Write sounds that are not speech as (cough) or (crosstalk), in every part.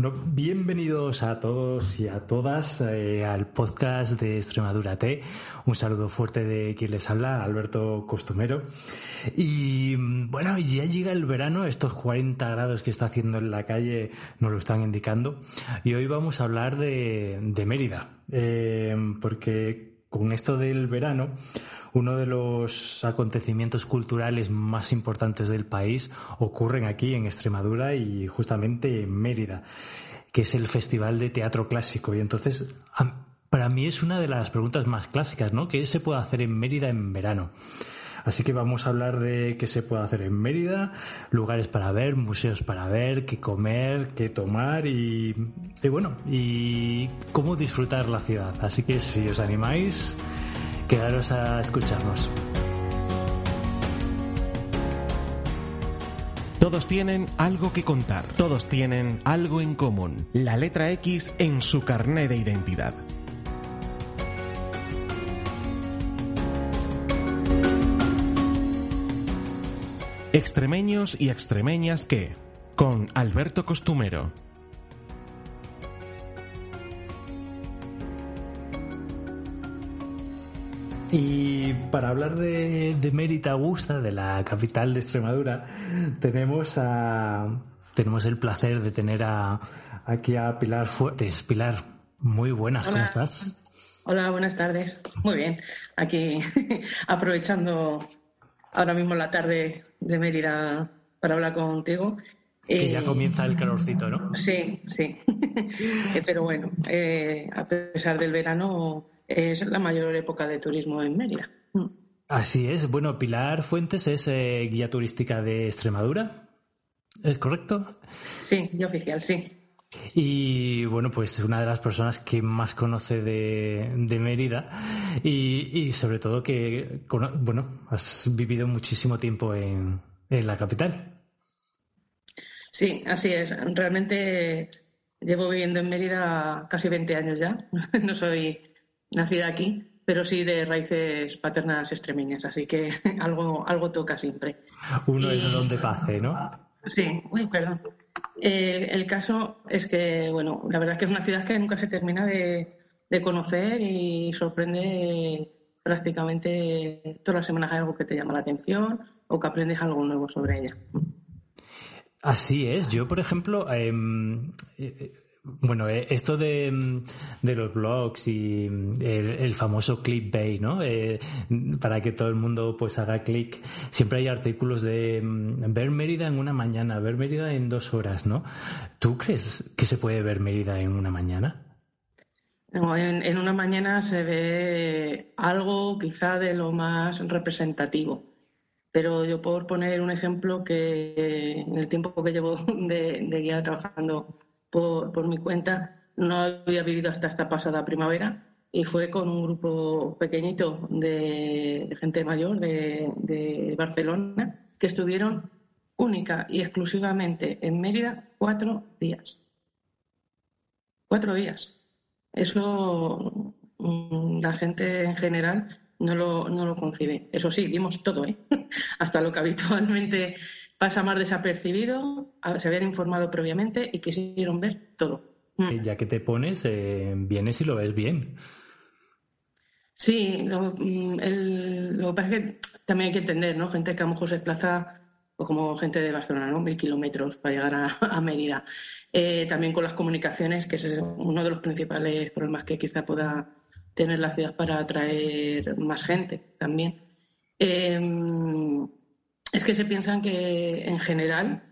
Bueno, bienvenidos a todos y a todas eh, al podcast de Extremadura T. Un saludo fuerte de quien les habla, Alberto Costumero. Y bueno, ya llega el verano, estos 40 grados que está haciendo en la calle nos lo están indicando. Y hoy vamos a hablar de, Mérida, eh, porque con esto del verano, uno de los acontecimientos culturales más importantes del país ocurren aquí en Extremadura y justamente en Mérida, que es el Festival de Teatro Clásico. Y entonces, para mí es una de las preguntas más clásicas, ¿no? ¿Qué se puede hacer en Mérida en verano? Así que vamos a hablar de qué se puede hacer en Mérida, lugares para ver, museos para ver, qué comer, qué tomar y, y bueno, y cómo disfrutar la ciudad. Así que si os animáis, quedaros a escucharnos. Todos tienen algo que contar, todos tienen algo en común, la letra X en su carné de identidad. Extremeños y extremeñas que, con Alberto Costumero. Y para hablar de, de Mérida Augusta, de la capital de Extremadura, tenemos a tenemos el placer de tener a, aquí a Pilar Fuertes. Pilar, muy buenas, ¿cómo estás? Hola, buenas tardes. Muy bien. Aquí (laughs) aprovechando ahora mismo la tarde de Mérida para hablar contigo. Que ya comienza el calorcito, ¿no? Sí, sí. (laughs) Pero bueno, eh, a pesar del verano, es la mayor época de turismo en Mérida. Así es. Bueno, Pilar Fuentes es eh, guía turística de Extremadura. ¿Es correcto? Sí, guía oficial, sí. Y bueno, pues una de las personas que más conoce de, de Mérida y, y, sobre todo que, bueno, has vivido muchísimo tiempo en, en la capital. Sí, así es. Realmente llevo viviendo en Mérida casi 20 años ya. (laughs) No soy nacida aquí, pero sí de raíces paternas extremeñas, así que (laughs) algo, algo toca siempre. Uno es de donde pase, ¿no? Sí, uy, perdón. Eh, el caso es que, bueno, la verdad es que es una ciudad que nunca se termina de, de conocer y sorprende prácticamente todas las semanas hay algo que te llama la atención o que aprendes algo nuevo sobre ella. Así es. Yo, por ejemplo, eh, bueno, esto de, de, los blogs y el, el famoso clickbait, ¿no? Eh, para que todo el mundo pues haga clic. Siempre hay artículos de ver Mérida en una mañana, ver Mérida en dos horas, ¿no? ¿Tú crees que se puede ver Mérida en una mañana? En, una mañana se ve algo quizá de lo más representativo. Pero yo por poner un ejemplo que en el tiempo que llevo de, de guía trabajando por, mi cuenta, no había vivido hasta esta pasada primavera y fue con un grupo pequeñito de, gente mayor de, de, Barcelona que estuvieron única y exclusivamente en Mérida cuatro días. Cuatro días. Eso mm, la gente en general no lo, no lo concibe. Eso sí, vimos todo, ¿eh? (laughs) hasta lo que habitualmente pasa más desapercibido, se habían informado previamente y quisieron ver todo. Mm. Ya que te pones, eh, vienes y lo ves bien. Sí, lo, mm, el, lo que pasa es que también hay que entender, ¿no? Gente que a lo mejor se desplaza pues como gente de Barcelona, ¿no? Mil kilómetros para llegar a, (laughs) a Mérida. Eh, también con las comunicaciones, que es uno de los principales problemas que quizá pueda tener la ciudad para atraer más gente también. Eh, es que se piensan que, en general,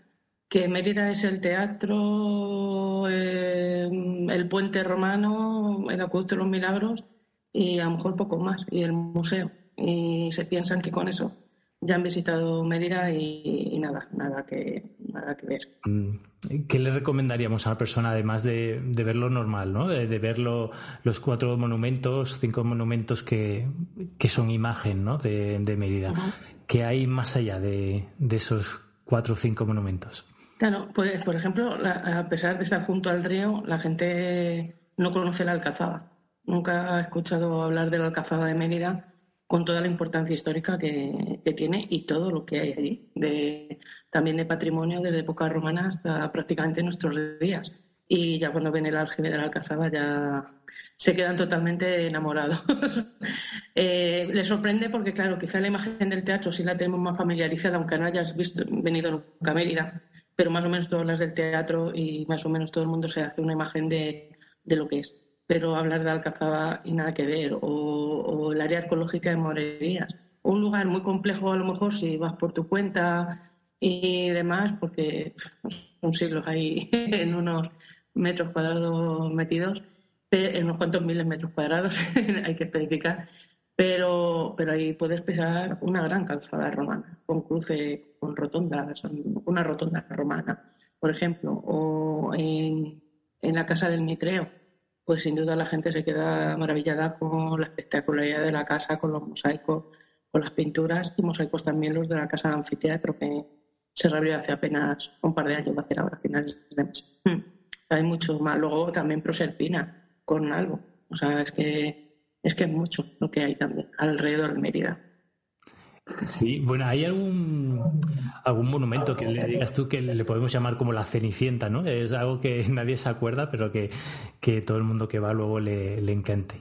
que Mérida es el teatro, eh, el puente romano, el acueducto de los milagros y a lo mejor poco más, y el museo. Y se piensan que con eso ya han visitado Mérida y, y nada, nada que, nada que ver. Mm, ¿qué le recomendaríamos a una persona además de, ver lo normal, ¿no? de, ver los cuatro monumentos, cinco monumentos que, son imagen ¿no? de, Mérida? ¿Qué hay más allá de, esos cuatro o cinco monumentos? Claro, pues por ejemplo, a pesar de estar junto al río, la gente no conoce la Alcazaba. Nunca ha escuchado hablar de la Alcazaba de Mérida con toda la importancia histórica que, tiene y todo lo que hay allí, de, también de patrimonio desde época romana hasta prácticamente nuestros días. Y ya cuando ven el aljibe de la Alcazaba ya se quedan totalmente enamorados. (laughs) eh, les sorprende porque, claro, quizá la imagen del teatro sí la tenemos más familiarizada, aunque no hayas visto, venido nunca a Mérida, pero más o menos todas las del teatro y más o menos todo el mundo se hace una imagen de, de lo que es pero hablar de Alcazaba y nada que ver, o, el área arqueológica de Morerías. Un lugar muy complejo a lo mejor si vas por tu cuenta y demás, porque son siglos ahí (laughs) en unos metros cuadrados metidos, en unos cuantos miles de metros cuadrados, (laughs) hay que especificar, pero, pero ahí puedes pisar una gran calzada romana, con cruce, con rotondas, una rotonda romana, por ejemplo, o en, en la Casa del Mitreo pues sin duda la gente se queda maravillada con la espectacularidad de la casa, con los mosaicos, con las pinturas y mosaicos también los de la casa de anfiteatro que se reabrió hace apenas un par de años, va a ser ahora a finales de mes. Hmm. Hay mucho más. Luego también Proserpina con algo. O sea, es que es que es mucho lo que hay también alrededor de Mérida. Sí, bueno, ¿hay algún, algún monumento que le digas tú que le podemos llamar como la Cenicienta, ¿no? Es algo que (laughs) nadie se acuerda, pero que, todo el mundo que va luego le, le encante.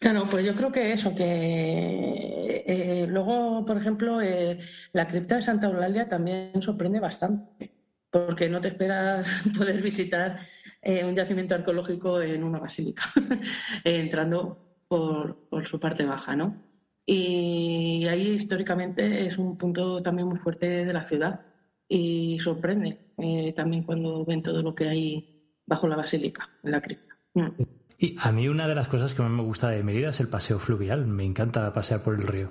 Claro, pues yo creo que eso, que eh, luego, por ejemplo, eh, la cripta de Santa Eulalia también sorprende bastante, porque no te esperas (laughs) poder visitar eh, un yacimiento arqueológico en una basílica, (laughs) entrando por, por su parte baja, ¿no? Y ahí históricamente es un punto también muy fuerte de la ciudad y sorprende eh, también cuando ven todo lo que hay bajo la basílica, en la cripta. Mm. Y a mí una de las cosas que más me gusta de Mérida es el paseo fluvial. Me encanta pasear por el río.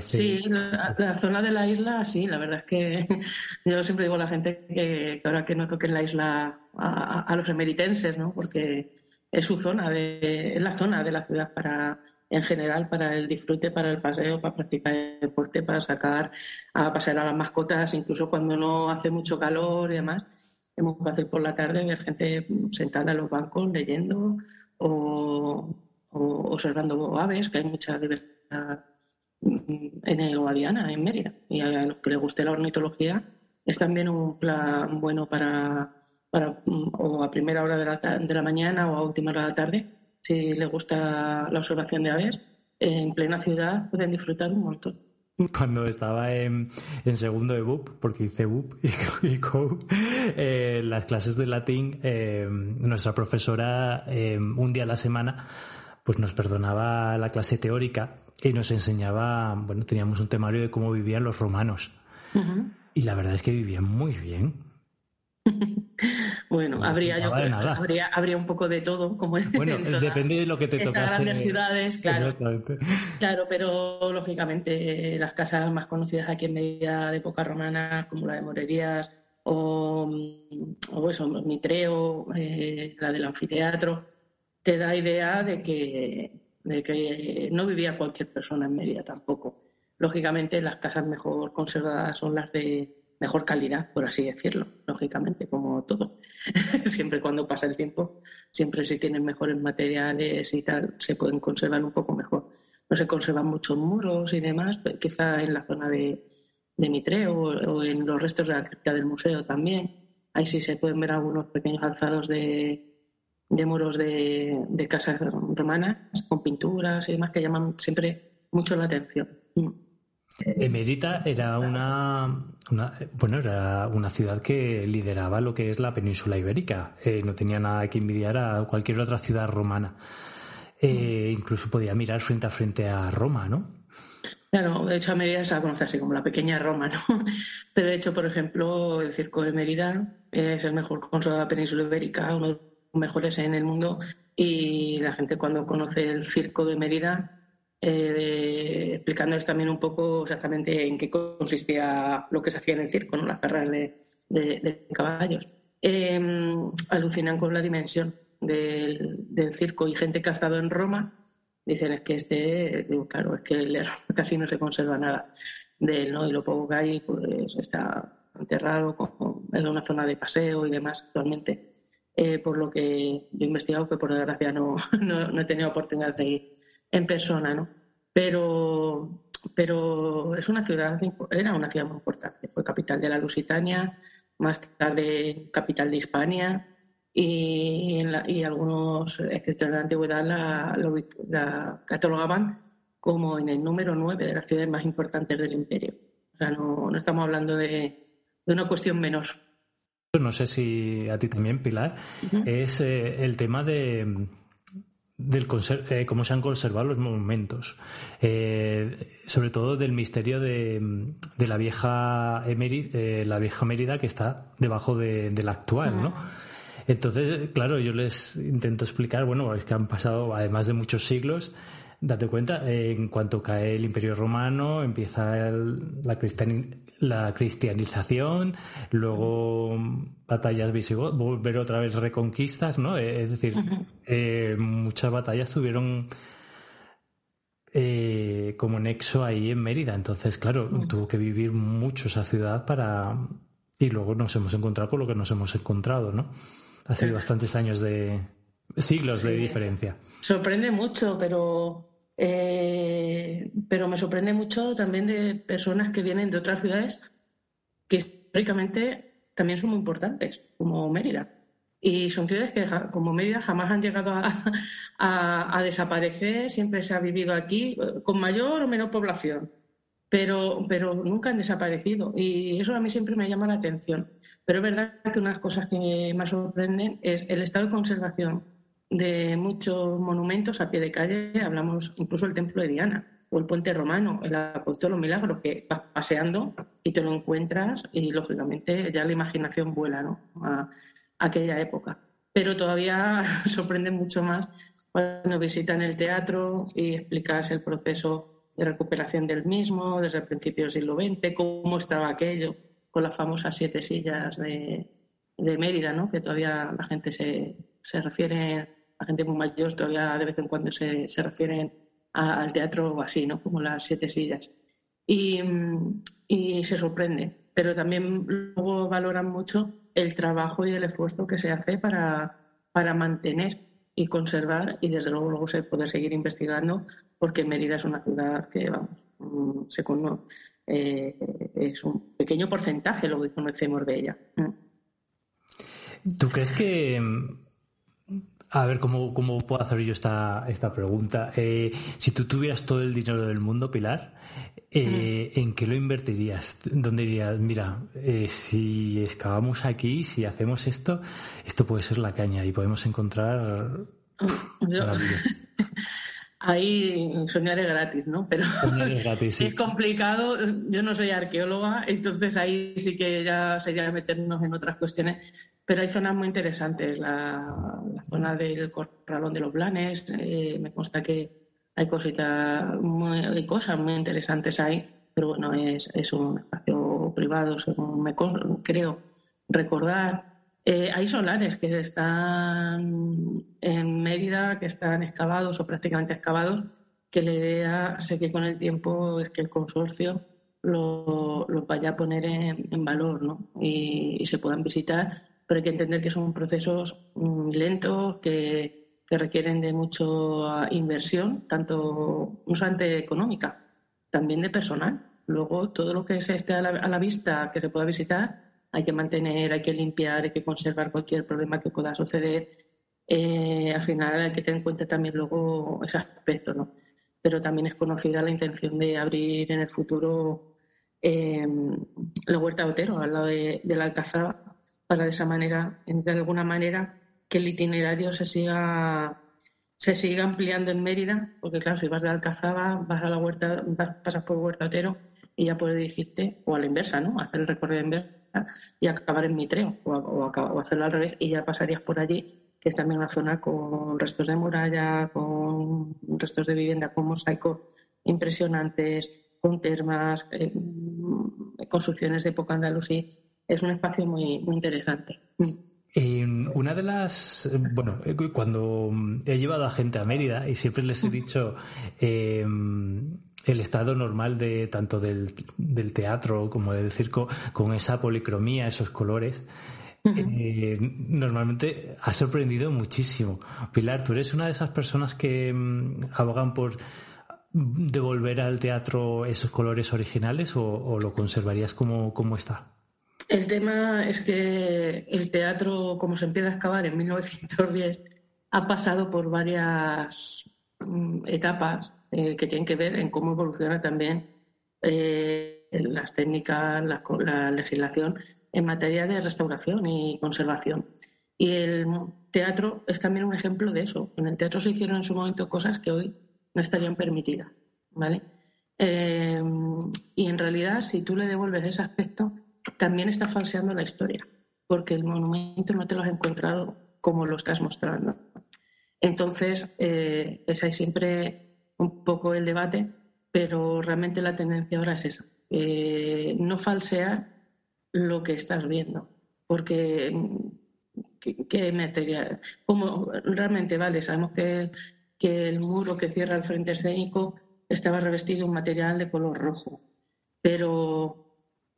Sí, la, zona de la isla, sí, la verdad es que (laughs) yo siempre digo a la gente que, ahora que no toquen la isla a, los emeritenses, ¿no? porque es su zona, de, es la zona de la ciudad para, en general para el disfrute, para el paseo, para practicar el deporte, para sacar a pasear a las mascotas, incluso cuando no hace mucho calor y demás. Es muy fácil por la tarde ver gente sentada en los bancos leyendo o, observando aves, que hay mucha diversidad en el Guadiana, en Mérida. Y a los que les guste la ornitología, es también un plan bueno para, para o a primera hora de la, de la mañana o a última hora de la tarde si les gusta la observación de aves, en plena ciudad pueden disfrutar un montón. Cuando estaba en, segundo de BUP, porque hice BUP y, COU, eh, las clases de latín, eh, nuestra profesora eh, un día a la semana pues nos perdonaba la clase teórica y nos enseñaba, bueno, teníamos un temario de cómo vivían los romanos. Y la verdad es que vivían muy bien. (laughs) Bueno, habría, yo habría, habría un poco de todo, como Bueno, depende de lo que te tocase. grandes ciudades, claro. Claro, pero lógicamente las casas más conocidas aquí en Medida de época romana, como la de Morerías o, o eso, Mitreo, eh, la del anfiteatro, te da idea de que, de que no vivía cualquier persona en Mérida tampoco. Lógicamente las casas mejor conservadas son las de mejor calidad, por así decirlo, lógicamente, como todo. (laughs) siempre cuando pasa el tiempo, siempre si tienen mejores materiales y tal, se pueden conservar un poco mejor. No se conservan muchos muros y demás, quizá en la zona de, de Mitre o, en los restos de la cripta del museo también. Ahí sí se pueden ver algunos pequeños alzados de, de muros de, de casas romanas con pinturas y demás que llaman siempre mucho la atención. Mm. Emerita era una, bueno, era una ciudad que lideraba lo que es la península ibérica. Eh, no tenía nada que envidiar a cualquier otra ciudad romana. Eh, incluso podía mirar frente a frente a Roma, ¿no? Claro, de hecho a Mérida se la conoce así como la pequeña Roma, ¿no? (laughs) Pero de hecho, por ejemplo, el circo de Mérida es el mejor consulado de la península ibérica, uno de los mejores en el mundo. Y la gente cuando conoce el circo de Mérida eh, explicándoles también un poco exactamente en qué consistía lo que se hacía en el circo, ¿no? las carreras de, de, caballos. Em, alucinan con la dimensión del, circo y gente que ha estado en Roma dicen es que este, digo, claro, es que (laughs) casi no se conserva nada de él, ¿no? Y lo poco que hay, pues está enterrado en una zona de paseo y demás actualmente. Eh, por lo que yo he investigado, que por desgracia (laughs) no, no, he tenido oportunidad de ir en persona, ¿no? Pero, pero es una ciudad, era una ciudad muy importante. Fue capital de la Lusitania, más tarde capital de Hispania, y, y algunos escritores de la antigüedad la, la, catalogaban como en el número 9 de las ciudades más importantes del imperio. O sea, no, no estamos hablando de, de una cuestión menor. No sé si a ti también, Pilar, es eh, el tema de del eh, cómo se han conservado los monumentos, eh, sobre todo del misterio de, de la vieja la vieja Mérida que está debajo de, la actual, ¿no? Entonces, claro, yo les intento explicar, bueno, es que han pasado, además de muchos siglos, date cuenta, en cuanto cae el Imperio Romano, empieza la, la cristianización, luego batallas visigodas, volver otra vez reconquistas, ¿no? Eh, es decir, eh, muchas batallas tuvieron eh, como nexo ahí en Mérida. Entonces, claro, tuvo que vivir mucho esa ciudad para... Y luego nos hemos encontrado con lo que nos hemos encontrado, ¿no? Hace bastantes años de, siglos de diferencia. Sorprende mucho, pero eh, pero me sorprende mucho también de personas que vienen de otras ciudades que históricamente también son muy importantes, como Mérida. Y son ciudades que, como Mérida, jamás han llegado (laughs) a, desaparecer, siempre se ha vivido aquí, con mayor o menor población, pero, pero nunca han desaparecido. Y eso a mí siempre me llama la atención. Pero es verdad que una de las cosas que más sorprenden es el estado de conservación de muchos monumentos a pie de calle, hablamos incluso del templo de Diana o el puente romano, el apuesto de los milagros, que vas paseando y te lo encuentras y lógicamente ya la imaginación vuela ¿no? a, aquella época. Pero todavía (laughs) sorprende mucho más cuando visitan el teatro y explicas el proceso de recuperación del mismo desde el principio del siglo XX, cómo estaba aquello con las famosas siete sillas de, de Mérida, ¿no? que todavía la gente se, se refiere la gente muy mayor todavía de vez en cuando se, se refieren al teatro así, ¿no? Como las siete sillas. Y, y, se sorprende, pero también luego valoran mucho el trabajo y el esfuerzo que se hace para, para mantener y conservar y desde luego luego se puede seguir investigando porque Mérida es una ciudad que vamos mm, eh, es un pequeño porcentaje lo que conocemos de ella. ¿Tú crees que a ver, ¿cómo, cómo puedo hacer yo esta, esta pregunta? Eh, si tú tuvieras todo el dinero del mundo, Pilar, eh, ¿en qué lo invertirías? ¿Dónde dirías, mira, eh, si excavamos aquí, si hacemos esto, esto puede ser la caña y podemos encontrar... (laughs) Ahí soñar es gratis, ¿no? Pero es, gratis, (laughs) es complicado. Yo no soy arqueóloga, entonces ahí sí que ya sería meternos en otras cuestiones pero hay zonas muy interesantes. La, zona del Corralón de los Blanes, eh, me consta que hay cositas, muy, cosas muy interesantes ahí, pero bueno, es, es un espacio privado, según me creo recordar. Eh, hay solares que están en Mérida, que están excavados o prácticamente excavados, que la idea, sé que con el tiempo es que el consorcio lo, vaya a poner en, valor ¿no? y, se puedan visitar pero hay que entender que son procesos mm, lentos que, requieren de mucha inversión, tanto no solamente económica, también de personal. Luego, todo lo que se esté a la, vista que se pueda visitar, hay que mantener, hay que limpiar, hay que conservar cualquier problema que pueda suceder. Eh, al final hay que tener en cuenta también luego ese aspecto, ¿no? Pero también es conocida la intención de abrir en el futuro eh, la Huerta Otero, al lado de, de la Alcazaba, para de esa manera, de alguna manera, que el itinerario se siga se siga ampliando en Mérida, porque claro, si vas de Alcazaba, vas a la huerta, pasas por Huerta Otero y ya puedes dirigirte, o a la inversa, ¿no? Hacer el recorrido inversa y acabar en Mitreo, o, hacerlo al revés, y ya pasarías por allí, que es también una zona con restos de muralla, con restos de vivienda, con mosaicos impresionantes, con termas, eh, construcciones de época andalusí es un espacio muy, muy interesante. una de las, bueno, cuando he llevado a gente a Mérida y siempre les he dicho em, el estado normal de tanto del, del, teatro como del circo, con esa policromía, esos colores, eh, normalmente ha sorprendido muchísimo. Pilar, ¿tú eres una de esas personas que mm, abogan por devolver al teatro esos colores originales o, lo conservarías como, como, está? El tema es que el teatro, como se empieza a excavar en 1910, ha pasado por varias mm, etapas eh, que tienen que ver en cómo evoluciona también eh, las técnicas, la legislación en materia de restauración y conservación. Y el teatro es también un ejemplo de eso. En el teatro se hicieron en su momento cosas que hoy no estarían permitidas. ¿vale? Eh, y en realidad, si tú le devuelves ese aspecto, también estás falseando la historia, porque el monumento no te lo has encontrado como lo estás mostrando. Entonces, eh, es ahí siempre un poco el debate, pero realmente la tendencia ahora es esa. Eh, no falsear lo que estás viendo. Porque, ¿qué, material? Como realmente, vale, sabemos que, que el muro que cierra el frente escénico estaba revestido de un material de color rojo, pero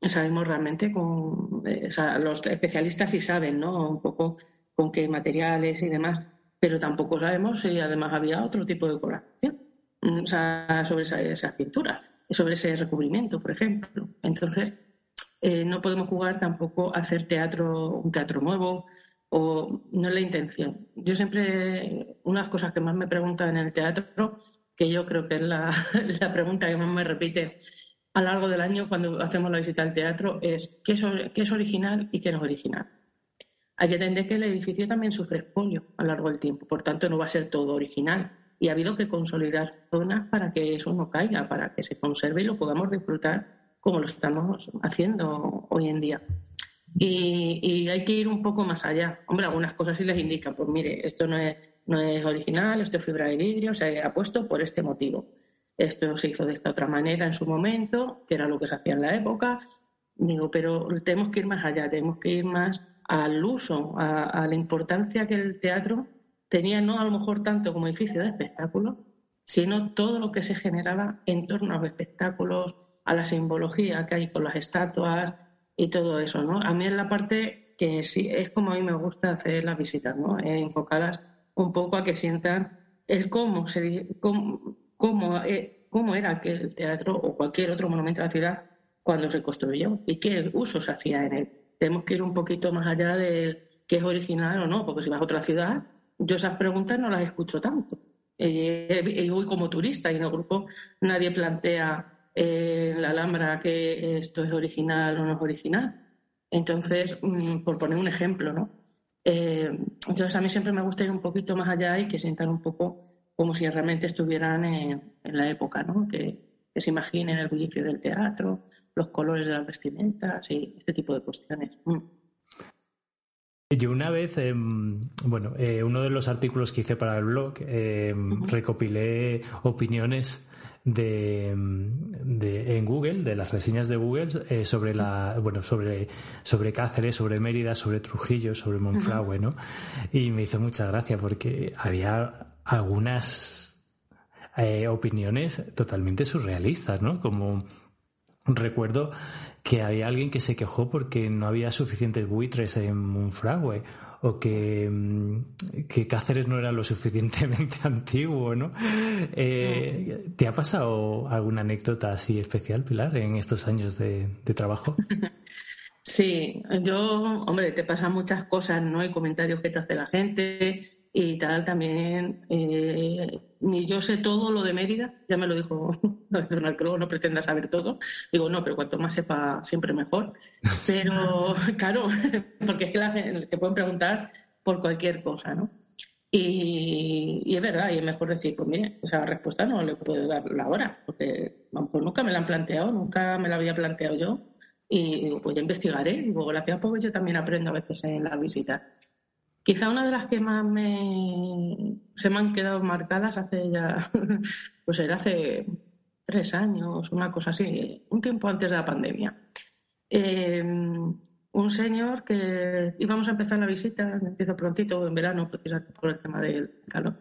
sabemos realmente con eh, los especialistas sí saben no un poco con qué materiales y demás pero tampoco sabemos si además había otro tipo de decoración mm, sobre esa, esa pintura sobre ese recubrimiento por ejemplo entonces eh, no podemos jugar tampoco a hacer teatro, un teatro nuevo, o no es la intención. Yo siempre, unas cosas que más me preguntan en el teatro, que yo creo que es la, (laughs) pregunta que más me repite a lo largo del año cuando hacemos la visita al teatro, es ¿qué es, original y qué no es original? Hay que entender que el edificio también sufre expolio a lo largo del tiempo, por tanto no va a ser todo original. Y ha habido que consolidar zonas para que eso no caiga, para que se conserve y lo podamos disfrutar como lo estamos haciendo hoy en día. Y, hay que ir un poco más allá. Hombre, algunas cosas sí les indican, pues mire, esto no es, no es original, esto es fibra de vidrio, se ha puesto por este motivo. Esto se hizo de esta otra manera en su momento, que era lo que se hacía en la época. Digo, pero tenemos que ir más allá, tenemos que ir más al uso, a, a la importancia que el teatro tenía, no a lo mejor tanto como edificio de espectáculos, sino todo lo que se generaba en torno a los espectáculos, a la simbología que hay con las estatuas y todo eso, ¿no? A mí es la parte que sí es como a mí me gusta hacer las visitas, ¿no? Eh, enfocadas un poco a que sientan el cómo se cómo, cómo, eh, cómo era aquel teatro o cualquier otro monumento de la ciudad cuando se construyó y qué uso se hacía en él. Tenemos que ir un poquito más allá de qué es original o no, porque si vas a otra ciudad, yo esas preguntas no las escucho tanto. Eh, y voy como turista y en el grupo nadie plantea en la Alhambra que esto es original o no es original. Entonces, mm, por poner un ejemplo, ¿no? Eh, entonces, a mí siempre me gusta ir un poquito más allá y que sientan un poco como si realmente estuvieran en, la época, ¿no? Que, se imaginen el bullicio del teatro, los colores de las vestimentas y este tipo de cuestiones. Mm. Yo una vez, em, bueno, eh, uno de los artículos que hice para el blog, em, recopilé opiniones de, en Google, de las reseñas de Google eh, sobre la, bueno, sobre, sobre Cáceres, sobre Mérida, sobre Trujillo, sobre Monfragüe, ¿no? Y me hizo mucha gracia porque había algunas eh, opiniones totalmente surrealistas, ¿no? Como recuerdo que había alguien que se quejó porque no había suficientes buitres en Monfragüe o que, mm, que Cáceres no era lo suficientemente (laughs) antiguo, ¿no? Eh, ¿Te ha pasado alguna anécdota así especial, Pilar, en estos años de, de trabajo? (laughs) Sí, yo, hombre, te pasan muchas cosas, ¿no? Hay comentarios que te hace la gente, y tal también. Eh, ni yo sé todo lo de Mérida, ya me lo dijo (laughs) Donald Crowe, no pretenda saber todo. Digo, no, pero cuanto más sepa, siempre mejor. Pero (laughs) claro, (laughs) porque es que la gente, te pueden preguntar por cualquier cosa, ¿no? Y, es verdad, y es mejor decir, pues mire, esa respuesta no le puedo dar la hora, porque pues nunca me la han planteado, nunca me la había planteado yo. Y pues ya investigaré. Digo, gracias, porque yo también aprendo a veces en la visita. Quizá una de las que más me, se me han quedado marcadas hace ya, (laughs) pues era hace tres años, una cosa así, un tiempo antes de la pandemia. Em, un señor que íbamos a empezar la visita, empiezo prontito en verano, precisamente por el tema del calor.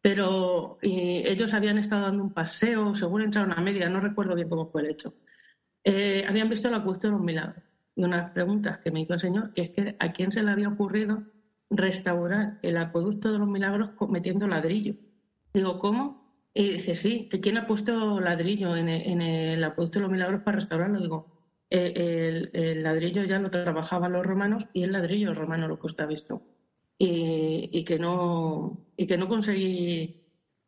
Pero ellos habían estado dando un paseo, según entraron a media, no recuerdo bien cómo fue el hecho. Eh, habían visto el acueducto de los milagros. Y unas preguntas que me hizo el señor, que es que a quién se le había ocurrido restaurar el acueducto de los milagros metiendo ladrillo. Digo, ¿cómo? Y dice, sí, que quién ha puesto ladrillo en el, en el acueducto de los milagros para restaurarlo. Digo, el, ladrillo ya lo trabajaban los romanos y el ladrillo romano lo que usted ha visto. Y, que no y que no conseguí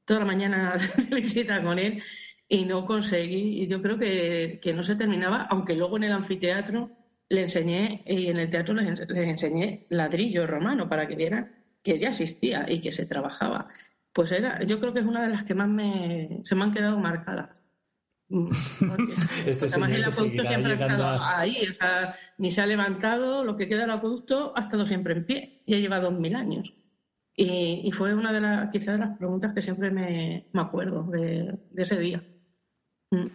toda la mañana (laughs) de visita con él y no conseguí y yo creo que, no se terminaba aunque luego en el anfiteatro le enseñé y en el teatro les, enseñé ladrillo romano para que vieran que ya existía y que se trabajaba pues era yo creo que es una de las que más me, se me han quedado marcadas Mm, (laughs) este además el acueducto siempre ha estado ahí, o sea, ni se ha levantado, lo que queda del acueducto ha estado siempre en pie y ha llevado mil años. Y, fue una de las, quizás de las preguntas que siempre me, acuerdo de, ese día. Mm.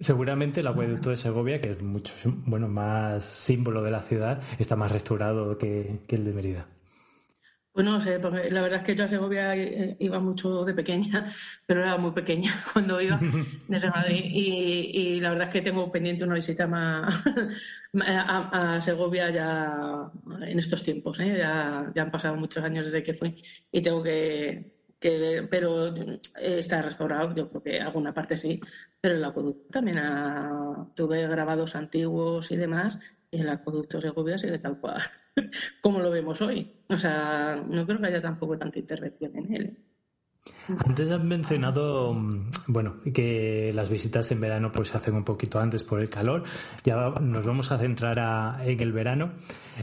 Seguramente el acueducto de Segovia, que es mucho bueno más símbolo de la ciudad, está más restaurado que el de Mérida. Pues no sé, porque la verdad es que yo a Segovia eh, iba mucho de pequeña, (laughs) pero era muy pequeña (laughs) cuando iba desde Madrid. Y, la verdad es que tengo pendiente una visita más (laughs) a, Segovia ya en estos tiempos. ¿eh? Ya, han pasado muchos años desde que fui y tengo que, ver, pero eh, está restaurado, yo creo que alguna parte sí, pero el acueducto también tuve grabados antiguos y demás, y el acueducto de Segovia sigue tal cual. (laughs) como lo vemos hoy. O sea, no creo que haya tampoco tanta intervención en él. Antes has mencionado, mm, bueno, que las visitas en verano pues se hacen un poquito antes por el calor. Ya nos vamos a centrar en el verano.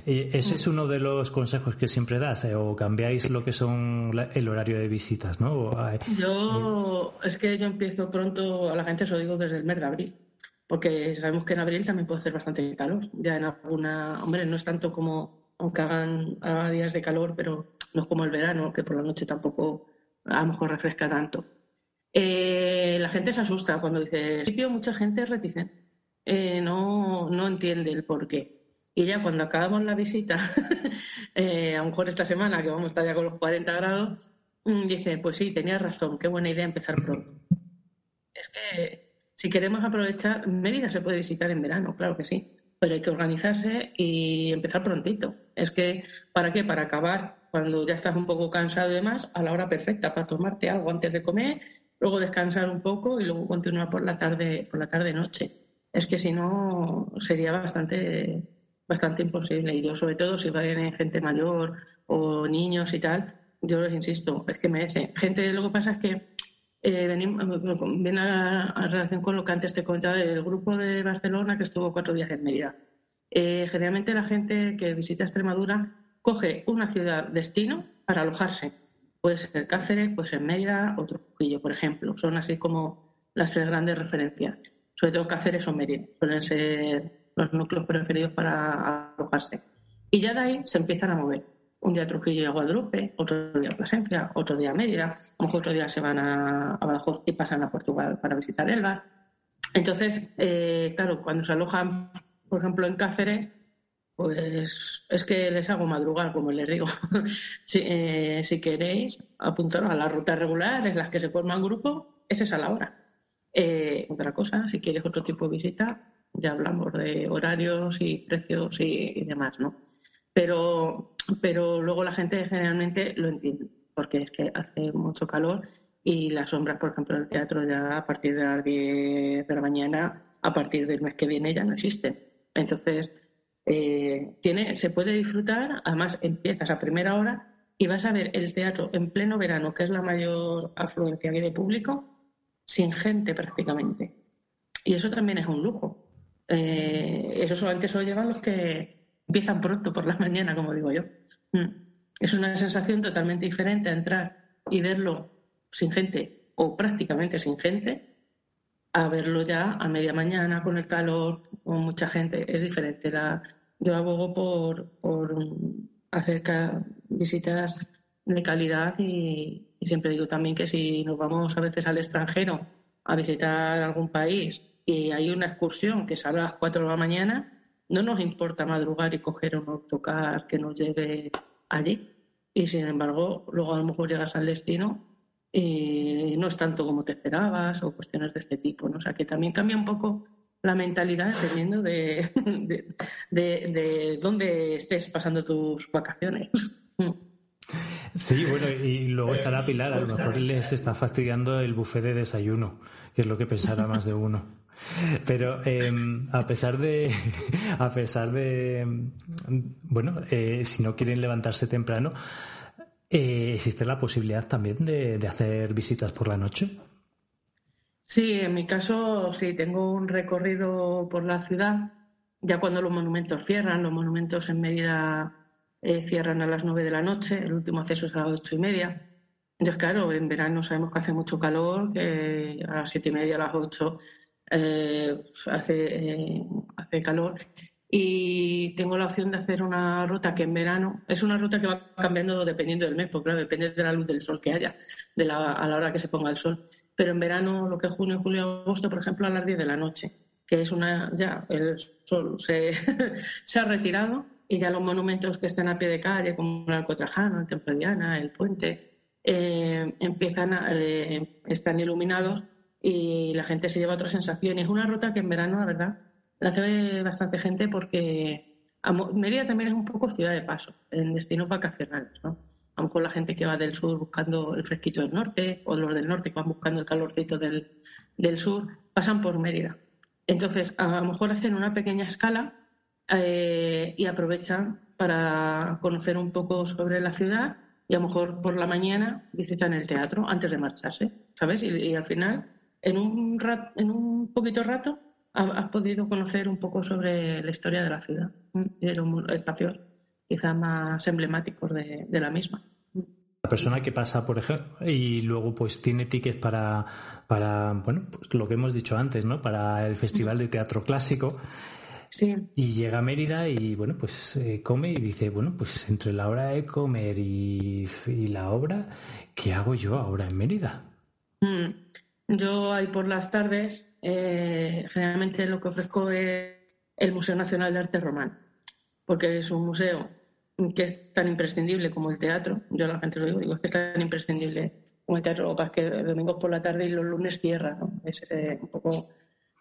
ese es uno de los consejos que siempre das, eh, o cambiáis lo que son el horario de visitas, ¿no? yo, es que yo empiezo pronto, a la gente se lo digo desde el mes de abril porque sabemos que en abril también puede hacer bastante calor. Ya en alguna, hombre, no es tanto como aunque hagan días de calor, pero no es como el verano, que por la noche tampoco a lo mejor refresca tanto. Eh, la gente se asusta cuando dice, principio mucha gente es reticente, eh, no, no entiende el por qué. Y ya cuando acabamos la visita, (laughs) eh, a lo mejor esta semana, que vamos a estar ya con los 40 grados, mm, dice, pues sí, tenía razón, qué buena idea empezar pronto. Es que si queremos aprovechar, Mérida se puede visitar en verano, claro que sí, pero hay que organizarse y empezar prontito. Es que, ¿para qué? Para acabar cuando ya estás un poco cansado y demás, a la hora perfecta para tomarte algo antes de comer, luego descansar un poco y luego continuar por la tarde, por la tarde noche. Es que si no sería bastante bastante imposible. Y yo, sobre todo, si vayan gente mayor o niños y tal, yo les insisto, es que merece. Gente, lo que pasa es que eh, viene a, relación con lo que antes te comentaba del grupo de Barcelona que estuvo cuatro días en Mérida. Eh, generalmente la gente que visita Extremadura coge una ciudad destino para alojarse. Puede ser Cáceres, puede ser Mérida o Trujillo, por ejemplo. Son así como las tres grandes referencias. Sobre todo Cáceres o Mérida. Suelen ser los núcleos preferidos para alojarse. Y ya de ahí se empiezan a mover un día Trujillo y a Guadalupe, otro día a Plasencia, otro día a Mérida, otro día se van a, Badajoz y pasan a Portugal para visitar Elvas. Entonces, eh, claro, cuando se alojan, por ejemplo, en Cáceres, pues es que les hago madrugar, como les digo. (laughs) si, eh, si, queréis, apuntaros a las rutas regulares en las que se forman grupos, esa es a la hora. Eh, otra cosa, si quieres otro tipo de visita, ya hablamos de horarios y precios y demás, ¿no? pero, pero luego la gente generalmente lo entiende, porque es que hace mucho calor y las sombras, por ejemplo, en el teatro ya a partir de las 10 de la mañana, a partir del mes que viene ya no existen. Entonces, eh, tiene, se puede disfrutar, además empiezas a primera hora y vas a ver el teatro en pleno verano, que es la mayor afluencia de público, sin gente prácticamente. Y eso también es un lujo. Eh, eso solamente solo llevan los que empiezan pronto por la (laughs) mañana, como digo yo. Mm. Es una sensación totalmente diferente a entrar y verlo sin gente o prácticamente sin gente a verlo ya a media mañana con el calor, con mucha gente. Es diferente. La, yo abogo por, por hacer visitas de calidad y, siempre digo también que si nos vamos a veces al extranjero a visitar algún país y hay una excursión que sale a las 4 de la mañana, no nos importa madrugar y coger un autocar que nos lleve allí. Y sin embargo, luego a lo mejor llegas al destino y no es tanto como te esperabas o cuestiones de este tipo. ¿no? O sea, que también cambia un poco la mentalidad dependiendo de, (laughs) de, dónde estés pasando tus vacaciones. Sí, bueno, y luego estará Pilar, a lo mejor les está fastidiando el buffet de desayuno, que es lo que pensará más de uno. Pero em, a pesar de, (laughs) a pesar de, bueno, eh, si no quieren levantarse temprano, eh, ¿existe la posibilidad también de, hacer visitas por la noche? Sí, en mi caso sí, tengo un recorrido por la ciudad. Ya cuando los monumentos cierran, los monumentos en Mérida eh, cierran a las nueve de la noche, el último acceso es a las ocho y media. Entonces, claro, en verano sabemos que hace mucho calor, que a las siete y media, a las ocho eh, hace, eh, hace calor. Y tengo la opción de hacer una ruta que en verano es una ruta que va cambiando dependiendo del mes, porque claro, depende de la luz del sol que haya, de la, a la hora que se ponga el sol. Pero en verano, lo que es junio, julio, agosto, por ejemplo, a las 10 de la noche, que es una, ya el sol se, (laughs) se ha retirado y ya los monumentos que están a pie de calle, como el Arco Trajano, el Templo Diana, el Puente, eh, empiezan a, eh, están iluminados y la gente se lleva otra sensación. Es una ruta que en verano, la verdad, la hace bastante gente porque Mérida también es un poco ciudad de paso, en destinos vacacionales, ¿no? A lo mejor la gente que va del sur buscando el fresquito del norte, o los del norte que van buscando el calorcito del, del sur, pasan por Mérida. Entonces, a lo mejor hacen una pequeña escala eh, y aprovechan para conocer un poco sobre la ciudad y a lo mejor por la mañana visitan el teatro antes de marcharse, ¿sabes? Y, al final, en un, en un poquito rato, has podido conocer un poco sobre la historia de la ciudad y de los espacios quizás más emblemáticos de, la misma. La persona que pasa, por ejemplo, y luego pues tiene tickets para, para bueno, pues lo que hemos dicho antes, ¿no? Para el Festival de Teatro Clásico. Sí. Y llega a Mérida y bueno, pues eh, come y dice, bueno, pues entre la hora de comer y, la obra, ¿qué hago yo ahora en Mérida? Mm. Yo ahí por las tardes, eh, generalmente lo que ofrezco es el Museo Nacional de Arte Romano porque es un museo que es tan imprescindible como el teatro. Yo a la gente lo digo, digo, es que es tan imprescindible como el teatro, lo que es que domingos por la tarde y los lunes cierra, ¿no? Es eh, un poco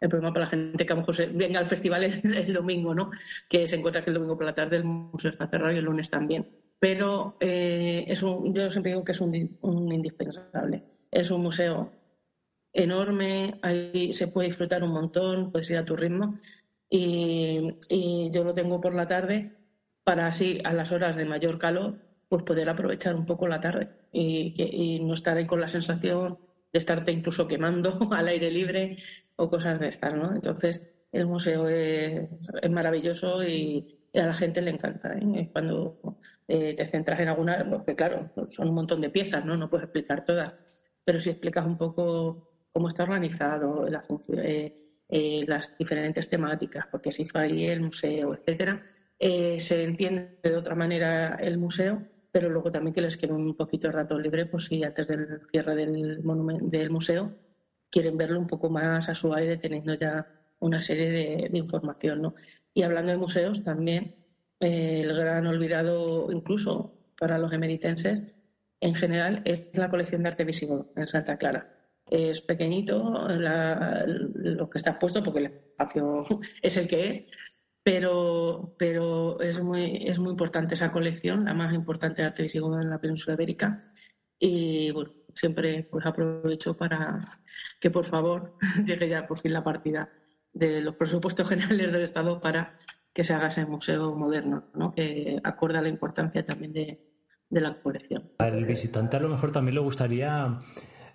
el problema para la gente que a lo mejor venga al festival (laughs) el, domingo, ¿no? Que se encuentra que el domingo por la tarde el museo está cerrado y el lunes también. Pero eh, es un, yo siempre digo que es un indispensable. Es un museo enorme, ahí se puede disfrutar un montón, puedes ir a tu ritmo y, yo lo tengo por la tarde para así a las horas de mayor calor pues poder aprovechar un poco la tarde y, no estar con la sensación de estarte incluso quemando (laughs) al aire libre o cosas de estas, ¿no? Entonces el museo es, maravilloso y, a la gente le encanta. ¿eh? Cuando eh, te centras en alguna, porque claro, son un montón de piezas, ¿no? No puedes explicar todas, pero si explicas un poco cómo está organizado, eh, eh, las diferentes temáticas, porque se hizo ahí el museo, etcétera. Eh, se entiende de otra manera el museo, pero luego también que les quede un poquito de rato libre, pues si antes del cierre del, del museo quieren verlo un poco más a su aire, teniendo ya una serie de, información. Y hablando de museos, también el gran olvidado, incluso para los emeritenses, en general, es la colección de arte visigodo en Santa Clara es pequeñito lo que está expuesto porque el espacio (laughs) es el que es, pero, pero es, muy, es muy importante esa colección, la más importante de arte visigodo en la península ibérica. Y siempre pues aprovecho para que por favor (laughs) llegue ya por fin la partida de los presupuestos (laughs) generales del Estado para que se haga ese museo moderno, ¿no? que acorda la importancia también de, de la colección. Al visitante a lo mejor también le gustaría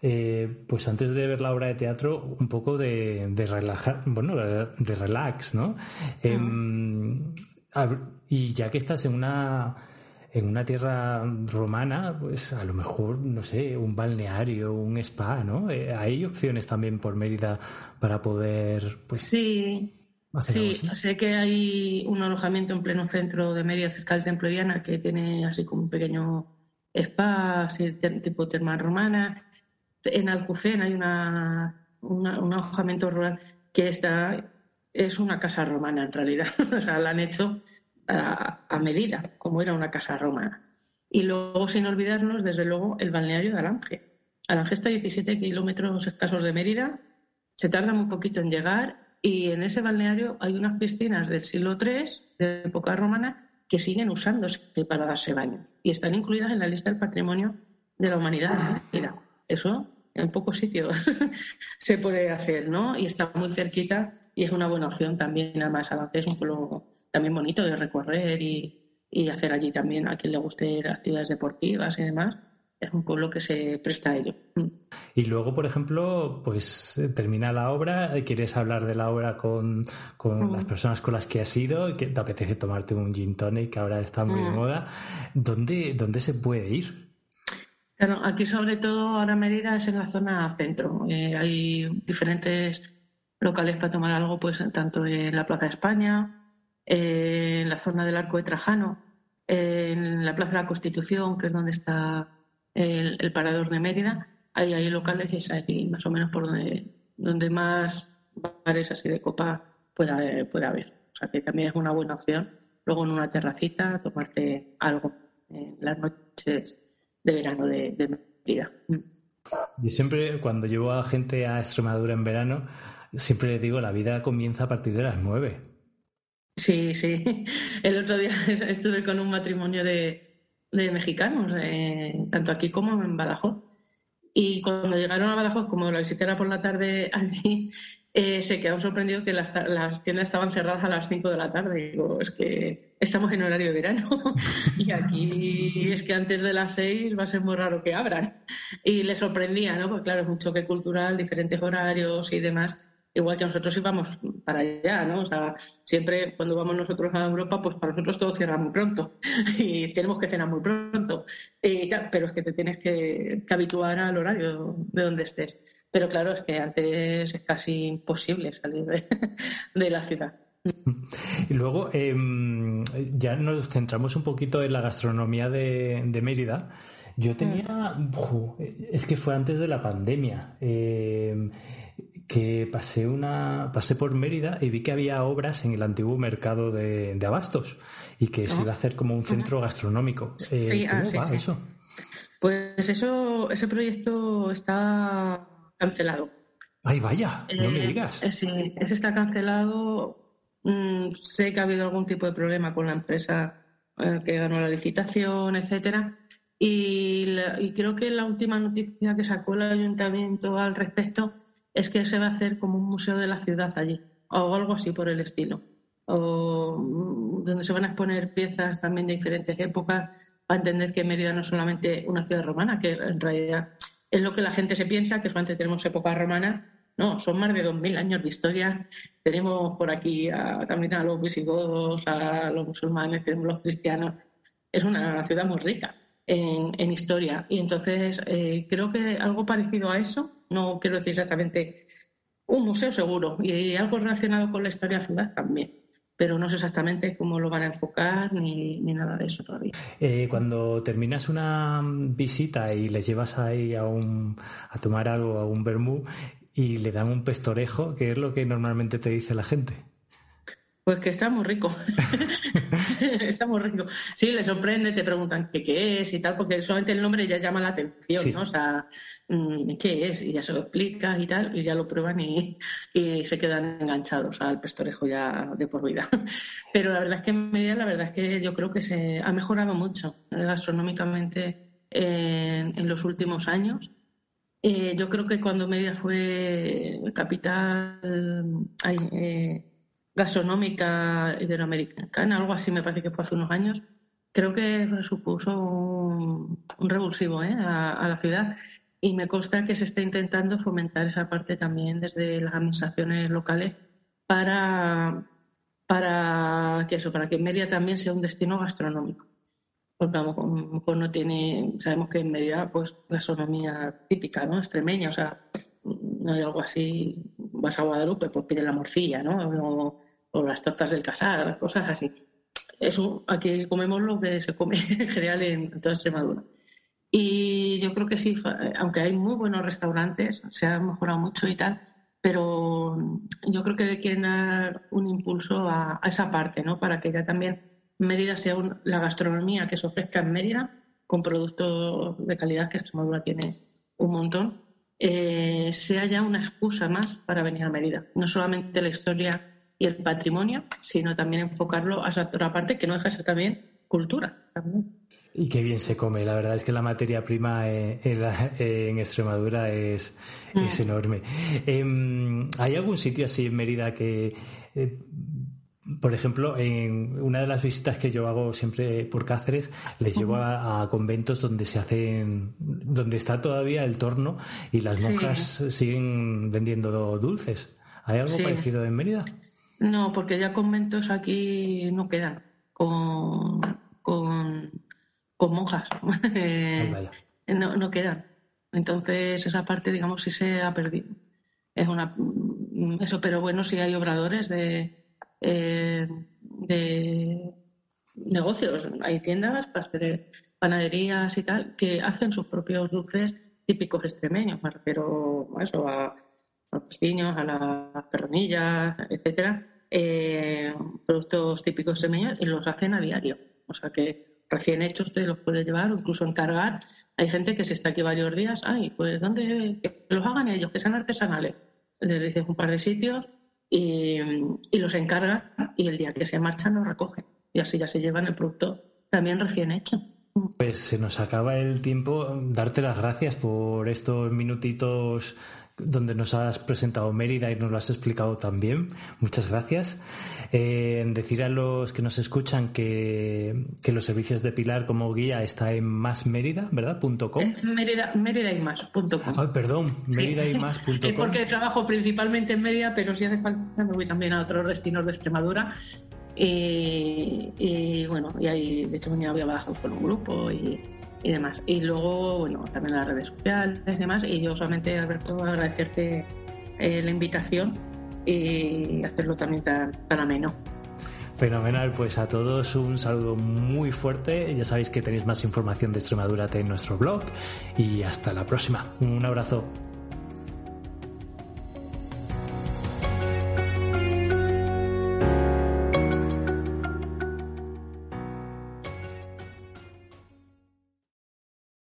eh, pues antes de ver la obra de teatro, un poco de, de relajar, bueno, de relax, ¿no? Em, y ya que estás en una en una tierra romana, pues a lo mejor, no sé, un balneario, un spa, ¿no? Eh, hay opciones también por Mérida para poder. Pues, sí, sí, sé que hay un alojamiento en pleno centro de Mérida, cerca del Templo Diana, que tiene así como un pequeño spa, así, tipo termal romana en Alcucén hay una, un alojamiento rural que está es una casa romana en realidad. (laughs) o sea, la han hecho a, medida, como era una casa romana. Y luego, sin olvidarnos, desde luego, el balneario de Alange. Alange está a 17 kilómetros escasos de Mérida, se tarda muy poquito en llegar y en ese balneario hay unas piscinas del siglo III, de época romana, que siguen usándose para darse baño y están incluidas en la lista del patrimonio de la humanidad. Mira, eso en pocos sitios (laughs) se puede hacer, ¿no? Y está muy cerquita y es una buena opción también. Además, es un pueblo también bonito de recorrer y, hacer allí también a quien le guste actividades deportivas y demás. Es un pueblo que se presta a ello. Y luego, por ejemplo, pues termina la obra, quieres hablar de la obra con, con mm. las personas con las que has ido, que te apetece tomarte un gin tonic que ahora está muy de mm. moda. ¿Dónde, ¿Dónde se puede ir? Aquí sobre todo ahora Mérida es en la zona centro. Eh, hay diferentes locales para tomar algo, pues tanto en la Plaza de España, eh, en la zona del Arco de Trajano, en la Plaza de la Constitución, que es donde está el, parador de Mérida. Hay, hay locales y es ahí más o menos por donde, donde más bares así de copa pueda, puede haber. O sea que también es una buena opción. Luego en una terracita tomarte algo en las noches de verano de, de Mérida. Mm. Yo siempre, cuando llevo a gente a Extremadura en verano, siempre les digo, la vida comienza a partir de las nueve. Sí, sí. (laughs) El otro día (laughs) estuve con un matrimonio de, de mexicanos, eh, tanto aquí como en Badajoz. Y cuando llegaron a Badajoz, como la visita era por la tarde (laughs) allí, eh, se quedó sorprendido que las, tiendas estaban cerradas a las 5 de la tarde. Digo, es que estamos en horario de verano (laughs) y aquí es que antes de las 6 va a ser muy raro que abran. Y le sorprendía, ¿no? Porque claro, es un choque cultural, diferentes horarios y demás igual que nosotros íbamos para allá, ¿no? O sea, siempre cuando vamos nosotros a Europa, pues para nosotros todo cierra muy pronto (laughs) y tenemos que cenar muy pronto. pero es que te tienes que, habituar al horario de donde estés. Pero claro, es que antes es casi imposible salir de, (laughs) la ciudad. Y (laughs) luego em, ya nos centramos un poquito en la gastronomía de, Mérida. Yo tenía, mm. es que fue antes de la pandemia. Eh, que pasé una pasé por Mérida y vi que había obras en el antiguo mercado de, Abastos y que se iba a hacer como un centro gastronómico. Eh, ¿Cómo ah, va eso? Pues eso, ese proyecto está cancelado. Ay, vaya, no me eh, digas. Eh, sí, ese está cancelado. Mm, sé que ha habido algún tipo de problema con la empresa que ganó la licitación, etcétera. Y, y creo que la última noticia que sacó el ayuntamiento al respecto es que se va a hacer como un museo de la ciudad allí, o algo así por el estilo, o mm, donde se van a exponer piezas también de diferentes épocas, para entender que Mérida no es solamente una ciudad romana, que en realidad es lo que la gente se piensa, que solamente tenemos época romana, no, son más de 2.000 años de historia. Tenemos por aquí también a los visigodos, a los musulmanes, tenemos los cristianos. Es una ciudad muy rica en, historia. Y entonces eh, creo que algo parecido a eso, no quiero decir exactamente un museo seguro, y algo relacionado con la historia de la ciudad también pero no sé exactamente cómo lo van a enfocar ni, nada de eso todavía. Eh, cuando terminas una visita y les llevas ahí a, un, a tomar algo, a un vermú, y le dan un pestorejo, ¿qué es lo que normalmente te dice la gente? Pues que está muy rico. (laughs) está muy rico. Sí, le sorprende, te preguntan qué, qué es y tal, porque solamente el nombre ya llama la atención, ¿no? O sea, mm, ¿qué es? Y ya se lo explica y tal, y ya lo prueban y, se quedan enganchados al pestorejo ya de por vida. (laughs) Pero la verdad es que en Mérida, la verdad es que yo creo que se ha mejorado mucho eh, gastronómicamente en, los últimos años. Eh, yo creo que cuando Mérida fue capital, ay, eh, gastronómica iberoamericana, algo así me parece que fue hace unos años, creo que supuso un, revulsivo ¿eh? a, la ciudad y me consta que se está intentando fomentar esa parte también desde las administraciones locales para, para que eso, para que Mérida también sea un destino gastronómico. Porque no tiene, sabemos que en Mérida, pues, gastronomía típica, ¿no? Extremeña, o sea, no hay algo así, vas a Guadalupe, pues pide la morcilla, ¿no? Las tortas del casar, cosas así. Eso, aquí comemos lo que se come (laughs) en general en toda Extremadura. Y yo creo que sí, aunque hay muy buenos restaurantes, se ha mejorado mucho y tal, pero yo creo que quieren dar un impulso a, esa parte, ¿no? Para que ya también Mérida sea la gastronomía que se ofrezca en Mérida con productos de calidad que Extremadura tiene un montón, eh, sea ya una excusa más para venir a Mérida. No solamente la historia y el patrimonio, sino también enfocarlo a esa otra parte que no deja de ser también cultura. Y qué bien se come. La verdad es que la materia prima eh, en, Extremadura es, mm. es enorme. Em, ¿Hay algún sitio así en Mérida que, eh, por ejemplo, en una de las visitas que yo hago siempre por Cáceres, les llevo a, conventos donde se hacen, donde está todavía el torno y las monjas siguen vendiendo dulces? ¿Hay algo parecido en Mérida? No, porque ya conventos aquí no quedan con, con, monjas. (laughs) no, no quedan. Entonces, esa parte, digamos, sí se ha perdido. Es una eso, pero bueno, sí hay obradores de, eh, de negocios, hay tiendas, panaderías y tal, que hacen sus propios dulces típicos extremeños, pero eso, a, a los piños, a las perronillas, etcétera, eh, productos típicos extremeños y los hacen a diario. O sea que recién hechos te los puedes llevar o incluso encargar. Hay gente que si está aquí varios días, ay, pues ¿dónde? Los hagan ellos, que sean artesanales. Les dices un par de sitios y, los encargan y el día que se marchan los recogen. Y así ya se llevan el producto también recién hecho. Pues se nos acaba el tiempo. Darte las gracias por estos minutitos donde nos has presentado Mérida y nos lo has explicado también. Muchas gracias. Eh, decir a los que nos escuchan que, los servicios de Pilar como guía está en másmérida, ¿verdad? .com. Eh, Mérida, Mérida y Ay, perdón, Mérida y más. (laughs) porque trabajo principalmente en Mérida, pero si hace falta me voy también a otros destinos de Extremadura. Y, bueno, y ahí, de hecho, mañana voy a bajar con un grupo y y demás. Y luego, bueno, también las redes sociales y demás. Y yo solamente, Alberto, agradecerte eh, la invitación y hacerlo también tan, tan ameno. Fenomenal, pues a todos un saludo muy fuerte. Ya sabéis que tenéis más información de Extremadura en nuestro blog y hasta la próxima. Un abrazo.